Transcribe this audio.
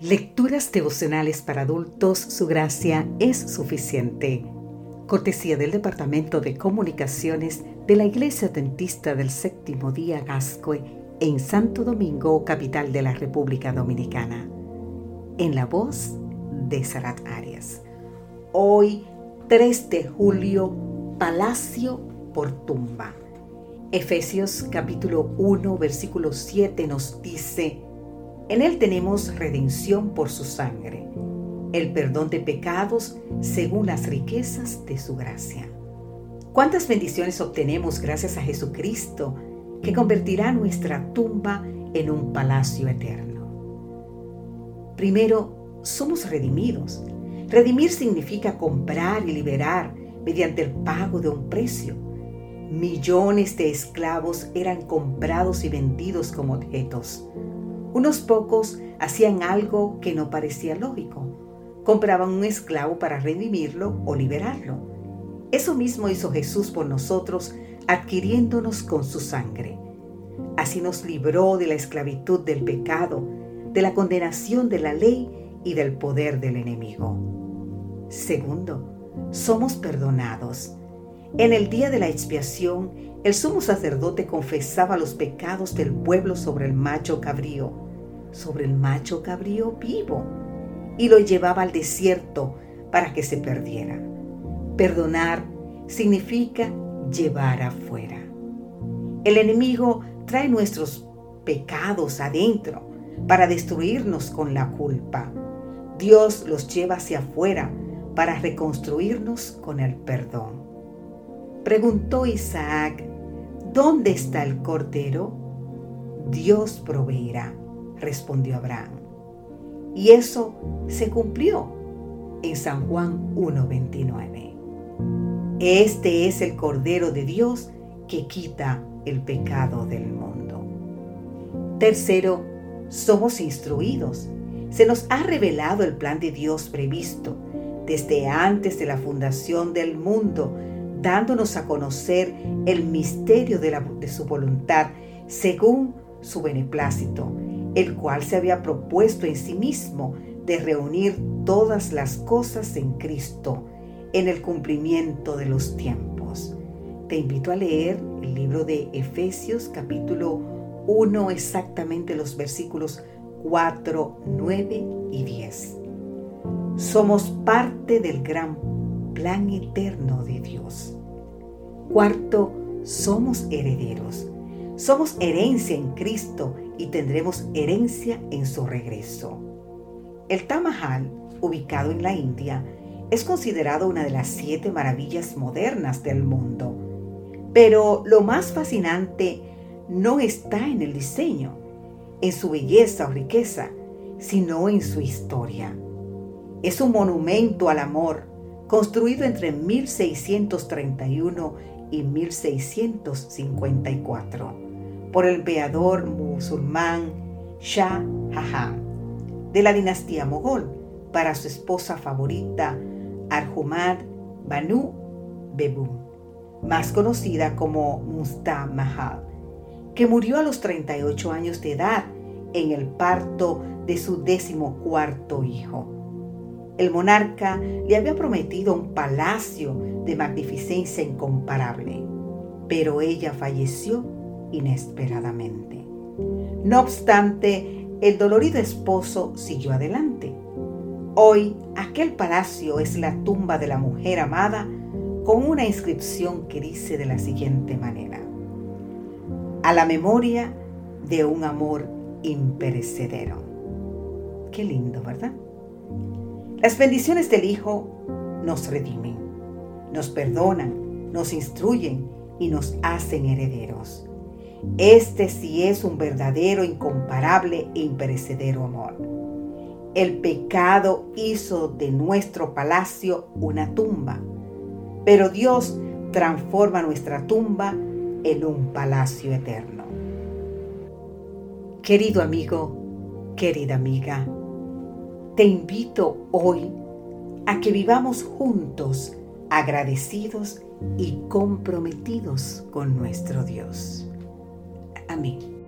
Lecturas devocionales para adultos, su gracia es suficiente. Cortesía del Departamento de Comunicaciones de la Iglesia Dentista del Séptimo Día Gascue en Santo Domingo, capital de la República Dominicana. En la voz de Sarat Arias. Hoy, 3 de julio, Palacio por tumba. Efesios capítulo 1, versículo 7 nos dice, en Él tenemos redención por su sangre, el perdón de pecados según las riquezas de su gracia. ¿Cuántas bendiciones obtenemos gracias a Jesucristo que convertirá nuestra tumba en un palacio eterno? Primero, somos redimidos. Redimir significa comprar y liberar mediante el pago de un precio. Millones de esclavos eran comprados y vendidos como objetos. Unos pocos hacían algo que no parecía lógico. Compraban un esclavo para redimirlo o liberarlo. Eso mismo hizo Jesús por nosotros, adquiriéndonos con su sangre. Así nos libró de la esclavitud del pecado, de la condenación de la ley y del poder del enemigo. Segundo, somos perdonados. En el día de la expiación, el sumo sacerdote confesaba los pecados del pueblo sobre el macho cabrío, sobre el macho cabrío vivo, y lo llevaba al desierto para que se perdiera. Perdonar significa llevar afuera. El enemigo trae nuestros pecados adentro para destruirnos con la culpa. Dios los lleva hacia afuera para reconstruirnos con el perdón. Preguntó Isaac ¿Dónde está el cordero? Dios proveerá, respondió Abraham. Y eso se cumplió en San Juan 1.29. Este es el Cordero de Dios que quita el pecado del mundo. Tercero, somos instruidos. Se nos ha revelado el plan de Dios previsto desde antes de la fundación del mundo dándonos a conocer el misterio de, su voluntad según su beneplácito, el cual se había propuesto en sí mismo de reunir todas las cosas en Cristo en el cumplimiento de los tiempos. Te invito a leer el libro de Efesios capítulo 1, exactamente los versículos 4, 9 y 10. Somos parte del gran plan eterno de Dios. Cuarto, somos herederos. Somos herencia en Cristo y tendremos herencia en su regreso. El Taj Mahal, ubicado en la India, es considerado una de las siete maravillas modernas del mundo. Pero lo más fascinante no está en el diseño, en su belleza o riqueza, sino en su historia. Es un monumento al amor, construido entre 1631 y 1654 por el emperador musulmán Shah Jahan de la dinastía mogol para su esposa favorita Arjumad Banu Bebum, más conocida como Musta Mahal, que murió a los 38 años de edad en el parto de su decimocuarto hijo el monarca le había prometido un palacio de magnificencia incomparable, pero ella falleció inesperadamente. No obstante, el dolorido esposo siguió adelante. Hoy aquel palacio es la tumba de la mujer amada con una inscripción que dice de la siguiente manera. A la memoria de un amor imperecedero. Qué lindo, ¿verdad? Las bendiciones del Hijo nos redimen, nos perdonan, nos instruyen y nos hacen herederos. Este sí es un verdadero, incomparable e imperecedero amor. El pecado hizo de nuestro palacio una tumba, pero Dios transforma nuestra tumba en un palacio eterno. Querido amigo, querida amiga, te invito hoy a que vivamos juntos, agradecidos y comprometidos con nuestro Dios. Amén.